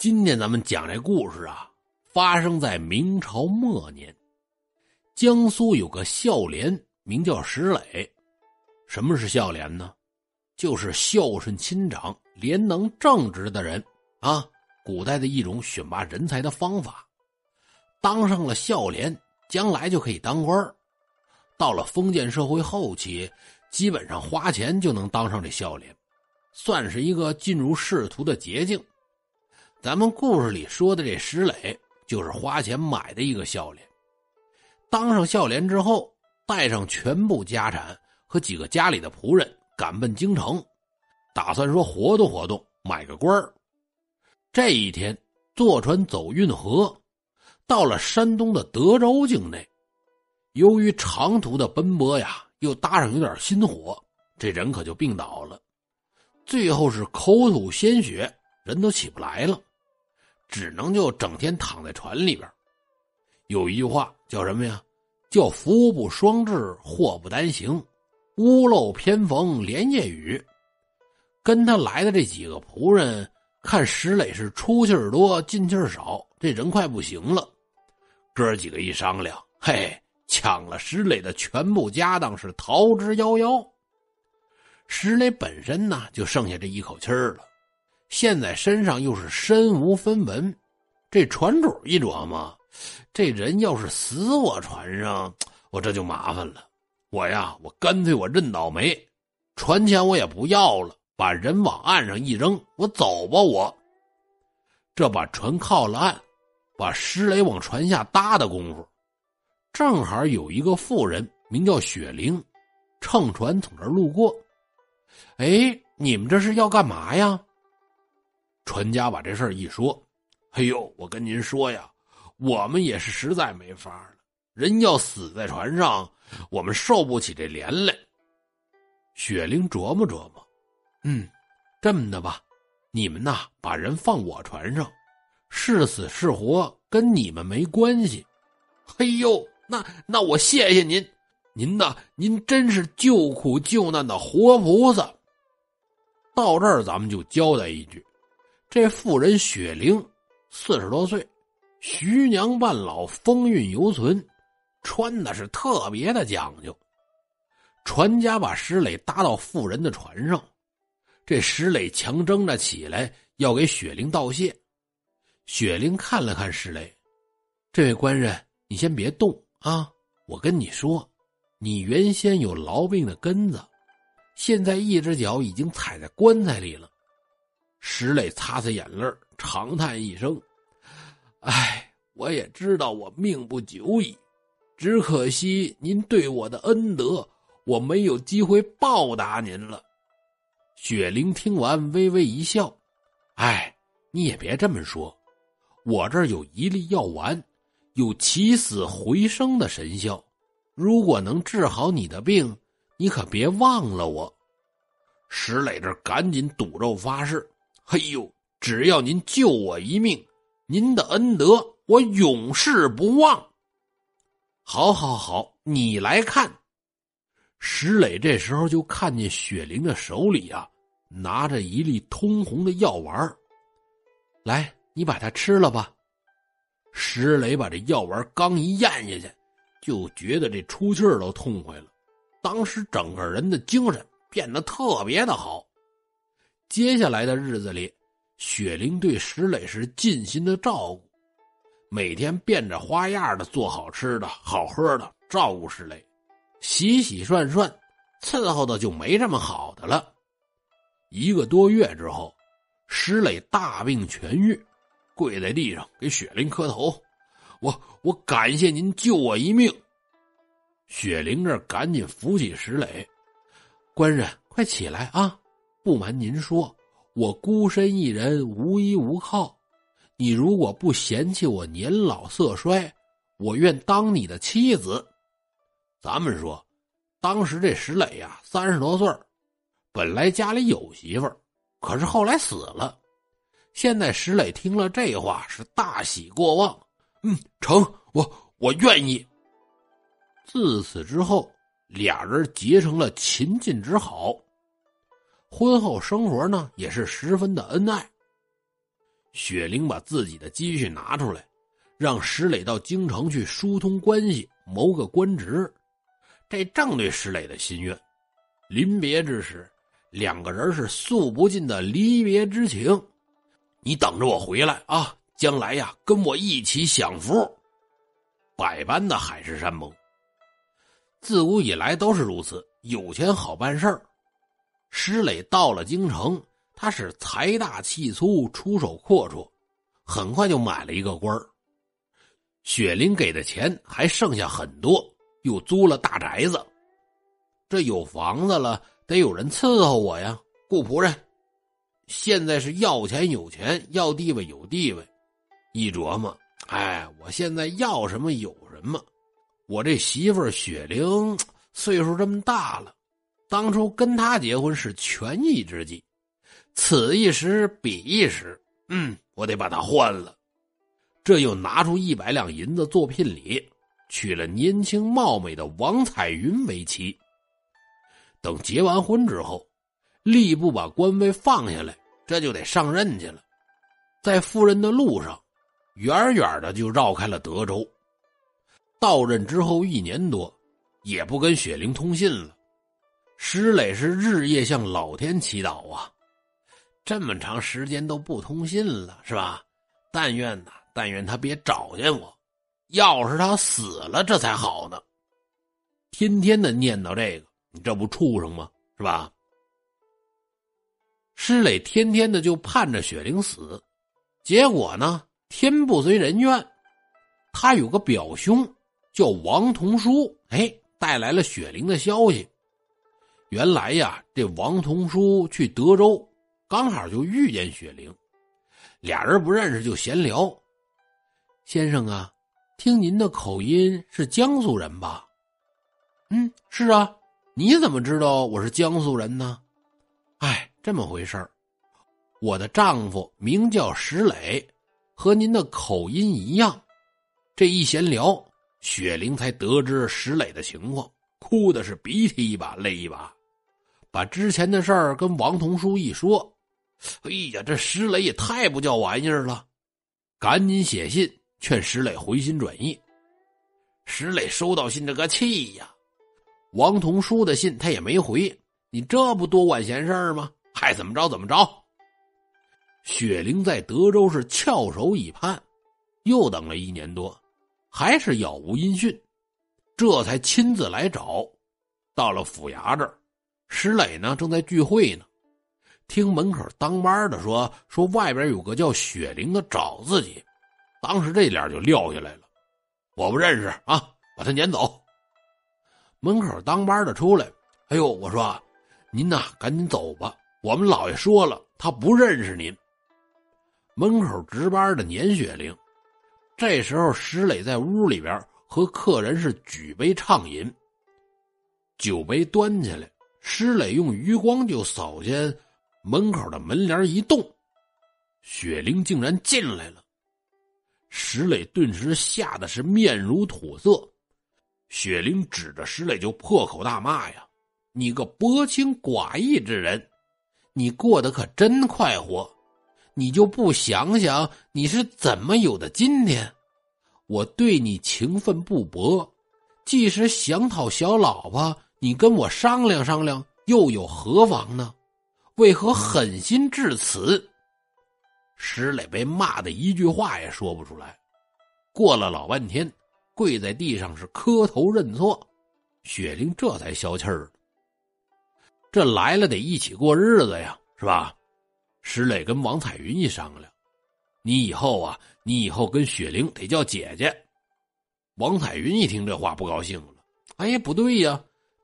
今天咱们讲这故事啊，发生在明朝末年，江苏有个孝廉，名叫石磊。什么是孝廉呢？就是孝顺亲长、廉能正直的人啊。古代的一种选拔人才的方法。当上了孝廉，将来就可以当官到了封建社会后期，基本上花钱就能当上这孝廉，算是一个进入仕途的捷径。咱们故事里说的这石磊，就是花钱买的一个孝廉。当上孝廉之后，带上全部家产和几个家里的仆人，赶奔京城，打算说活动活动，买个官这一天，坐船走运河，到了山东的德州境内。由于长途的奔波呀，又搭上有点心火，这人可就病倒了，最后是口吐鲜血，人都起不来了。只能就整天躺在船里边。有一句话叫什么呀？叫“福不双至，祸不单行，屋漏偏逢连夜雨”。跟他来的这几个仆人看石磊是出气儿多，进气儿少，这人快不行了。哥几个一商量，嘿，抢了石磊的全部家当，是逃之夭夭。石磊本身呢，就剩下这一口气儿了。现在身上又是身无分文，这船主一琢磨，这人要是死我船上，我这就麻烦了。我呀，我干脆我认倒霉，船钱我也不要了，把人往岸上一扔，我走吧。我这把船靠了岸，把石雷往船下搭的功夫，正好有一个妇人名叫雪玲，乘船从这路过。哎，你们这是要干嘛呀？船家把这事儿一说，哎呦，我跟您说呀，我们也是实在没法了。人要死在船上，我们受不起这连累。雪玲琢磨琢磨，嗯，这么的吧，你们呐，把人放我船上，是死是活跟你们没关系。嘿呦，那那我谢谢您，您呐，您真是救苦救难的活菩萨。到这儿，咱们就交代一句。这妇人雪玲，四十多岁，徐娘半老，风韵犹存，穿的是特别的讲究。船家把石磊搭到妇人的船上，这石磊强挣着起来，要给雪玲道谢。雪玲看了看石磊，这位官人，你先别动啊！我跟你说，你原先有痨病的根子，现在一只脚已经踩在棺材里了。石磊擦擦眼泪长叹一声：“哎，我也知道我命不久矣，只可惜您对我的恩德，我没有机会报答您了。”雪玲听完微微一笑：“哎，你也别这么说，我这儿有一粒药丸，有起死回生的神效，如果能治好你的病，你可别忘了我。”石磊这赶紧赌咒发誓。哎呦！只要您救我一命，您的恩德我永世不忘。好，好，好，你来看。石磊这时候就看见雪玲的手里啊，拿着一粒通红的药丸来，你把它吃了吧。石磊把这药丸刚一咽下去，就觉得这出气儿都痛快了，当时整个人的精神变得特别的好。接下来的日子里，雪玲对石磊是尽心的照顾，每天变着花样的做好吃的好喝的照顾石磊，洗洗涮涮，伺候的就没这么好的了。一个多月之后，石磊大病痊愈，跪在地上给雪玲磕头：“我我感谢您救我一命。”雪玲这赶紧扶起石磊：“官人，快起来啊！”不瞒您说，我孤身一人，无依无靠。你如果不嫌弃我年老色衰，我愿当你的妻子。咱们说，当时这石磊呀，三十多岁本来家里有媳妇儿，可是后来死了。现在石磊听了这话，是大喜过望。嗯，成，我我愿意。自此之后，俩人结成了秦晋之好。婚后生活呢，也是十分的恩爱。雪玲把自己的积蓄拿出来，让石磊到京城去疏通关系，谋个官职。这正对石磊的心愿。临别之时，两个人是诉不尽的离别之情。你等着我回来啊！将来呀，跟我一起享福。百般的海誓山盟，自古以来都是如此。有钱好办事儿。石磊到了京城，他是财大气粗，出手阔绰，很快就买了一个官儿。雪玲给的钱还剩下很多，又租了大宅子。这有房子了，得有人伺候我呀，雇仆人。现在是要钱有钱，要地位有地位。一琢磨，哎，我现在要什么有什么。我这媳妇雪玲岁数这么大了。当初跟他结婚是权宜之计，此一时彼一时，嗯，我得把他换了。这又拿出一百两银子做聘礼，娶了年轻貌美的王彩云为妻。等结完婚之后，吏部把官位放下来，这就得上任去了。在赴任的路上，远远的就绕开了德州。到任之后一年多，也不跟雪玲通信了。石磊是日夜向老天祈祷啊，这么长时间都不通信了，是吧？但愿呐，但愿他别找见我，要是他死了，这才好呢。天天的念叨这个，你这不畜生吗？是吧？石磊天天的就盼着雪玲死，结果呢，天不遂人愿，他有个表兄叫王同书，哎，带来了雪玲的消息。原来呀，这王同书去德州，刚好就遇见雪玲，俩人不认识就闲聊。先生啊，听您的口音是江苏人吧？嗯，是啊。你怎么知道我是江苏人呢？哎，这么回事儿。我的丈夫名叫石磊，和您的口音一样。这一闲聊，雪玲才得知石磊的情况，哭的是鼻涕一把泪一把。把之前的事儿跟王同书一说，哎呀，这石磊也太不叫玩意儿了，赶紧写信劝石磊回心转意。石磊收到信这个气呀，王同书的信他也没回，你这不多管闲事儿吗？爱怎么着怎么着。雪玲在德州是翘首以盼，又等了一年多，还是杳无音讯，这才亲自来找，到了府衙这儿。石磊呢，正在聚会呢，听门口当班的说，说外边有个叫雪玲的找自己，当时这脸就撂下来了。我不认识啊，把他撵走。门口当班的出来，哎呦，我说，您呐，赶紧走吧，我们老爷说了，他不认识您。门口值班的撵雪玲，这时候石磊在屋里边和客人是举杯畅饮，酒杯端起来。石磊用余光就扫见门口的门帘一动，雪玲竟然进来了。石磊顿时吓得是面如土色。雪玲指着石磊就破口大骂：“呀，你个薄情寡义之人，你过得可真快活，你就不想想你是怎么有的今天？我对你情分不薄，即使想讨小老婆。”你跟我商量商量，又有何妨呢？为何狠心至此？石磊被骂的一句话也说不出来，过了老半天，跪在地上是磕头认错。雪玲这才消气儿。这来了得一起过日子呀，是吧？石磊跟王彩云一商量，你以后啊，你以后跟雪玲得叫姐姐。王彩云一听这话不高兴了，哎呀，不对呀。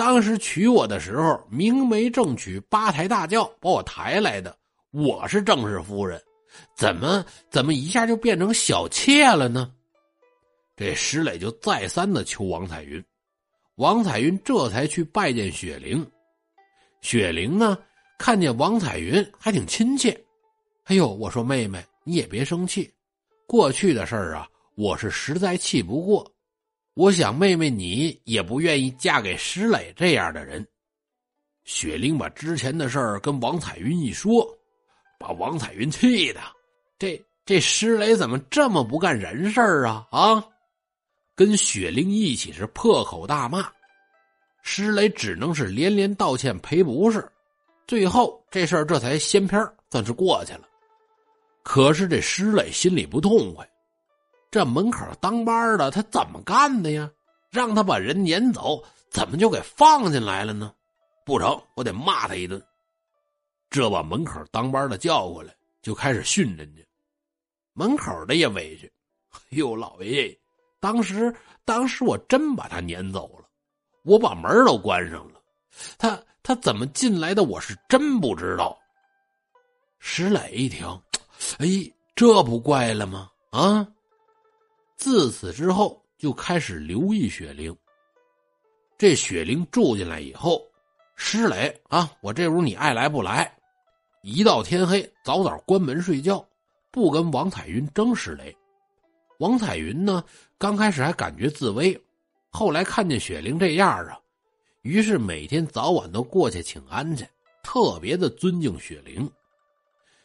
当时娶我的时候，明媒正娶，八抬大轿把我抬来的，我是正式夫人，怎么怎么一下就变成小妾了呢？这石磊就再三的求王彩云，王彩云这才去拜见雪玲。雪玲呢，看见王彩云还挺亲切，哎呦，我说妹妹你也别生气，过去的事儿啊，我是实在气不过。我想，妹妹你也不愿意嫁给石磊这样的人。雪玲把之前的事儿跟王彩云一说，把王彩云气的，这这石磊怎么这么不干人事啊？啊！跟雪玲一起是破口大骂，石磊只能是连连道歉赔不是，最后这事儿这才掀篇算是过去了。可是这石磊心里不痛快，这门口当班的他怎么干的呀？让他把人撵走，怎么就给放进来了呢？不成，我得骂他一顿。这把门口当班的叫过来，就开始训人家。门口的也委屈，哟，老爷。当时，当时我真把他撵走了，我把门都关上了，他他怎么进来的，我是真不知道。石磊一听，哎，这不怪了吗？啊！自此之后，就开始留意雪玲。这雪玲住进来以后，石磊啊，我这屋你爱来不来？一到天黑，早早关门睡觉，不跟王彩云争石磊。王彩云呢？刚开始还感觉自危，后来看见雪玲这样啊，于是每天早晚都过去请安去，特别的尊敬雪玲。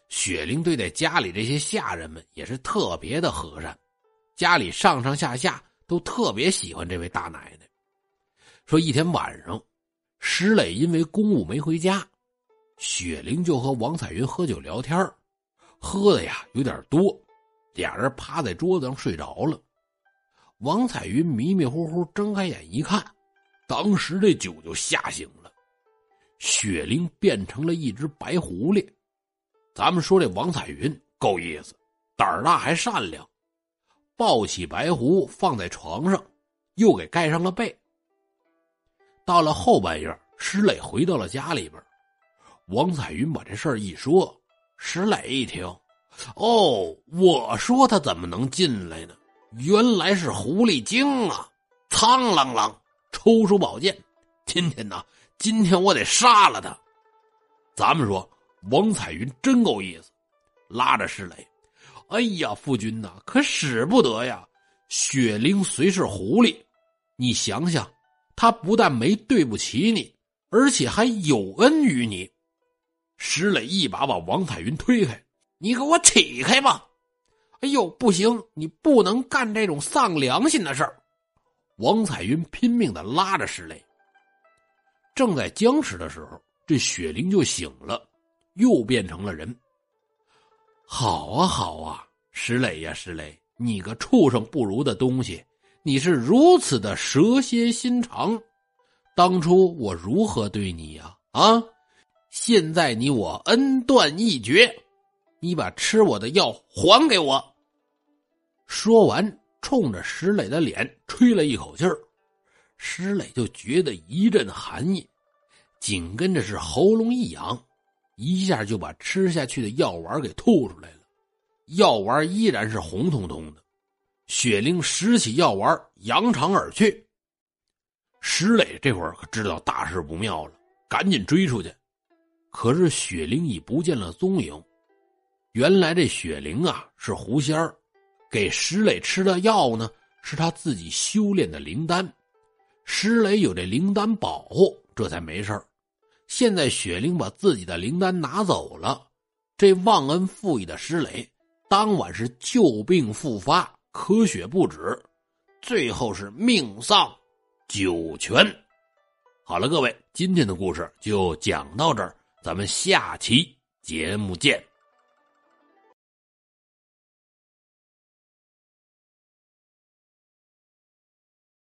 雪玲对待家里这些下人们也是特别的和善，家里上上下下都特别喜欢这位大奶奶。说一天晚上，石磊因为公务没回家，雪玲就和王彩云喝酒聊天喝的呀有点多。俩人趴在桌子上睡着了，王彩云迷迷糊糊睁开眼一看，当时这酒就吓醒了，雪玲变成了一只白狐狸。咱们说这王彩云够意思，胆儿大还善良，抱起白狐放在床上，又给盖上了被。到了后半夜，石磊回到了家里边，王彩云把这事儿一说，石磊一听。哦，我说他怎么能进来呢？原来是狐狸精啊！苍啷啷，抽出宝剑，今天呢，今天我得杀了他。咱们说，王彩云真够意思，拉着石磊，哎呀，夫君呐，可使不得呀！雪灵虽是狐狸，你想想，他不但没对不起你，而且还有恩于你。石磊一把把王彩云推开。你给我起开吧！哎呦，不行，你不能干这种丧良心的事儿。王彩云拼命的拉着石磊。正在僵持的时候，这雪玲就醒了，又变成了人。好啊，好啊，石磊呀，石磊，你个畜生不如的东西，你是如此的蛇蝎心肠。当初我如何对你呀？啊，现在你我恩断义绝。你把吃我的药还给我！说完，冲着石磊的脸吹了一口气儿，石磊就觉得一阵寒意，紧跟着是喉咙一痒，一下就把吃下去的药丸给吐出来了。药丸依然是红彤彤的。雪玲拾起药丸，扬长而去。石磊这会儿可知道大事不妙了，赶紧追出去，可是雪玲已不见了踪影。原来这雪灵啊是狐仙儿，给石磊吃的药呢是他自己修炼的灵丹，石磊有这灵丹保护，这才没事儿。现在雪灵把自己的灵丹拿走了，这忘恩负义的石磊当晚是旧病复发，咳血不止，最后是命丧九泉。好了，各位，今天的故事就讲到这儿，咱们下期节目见。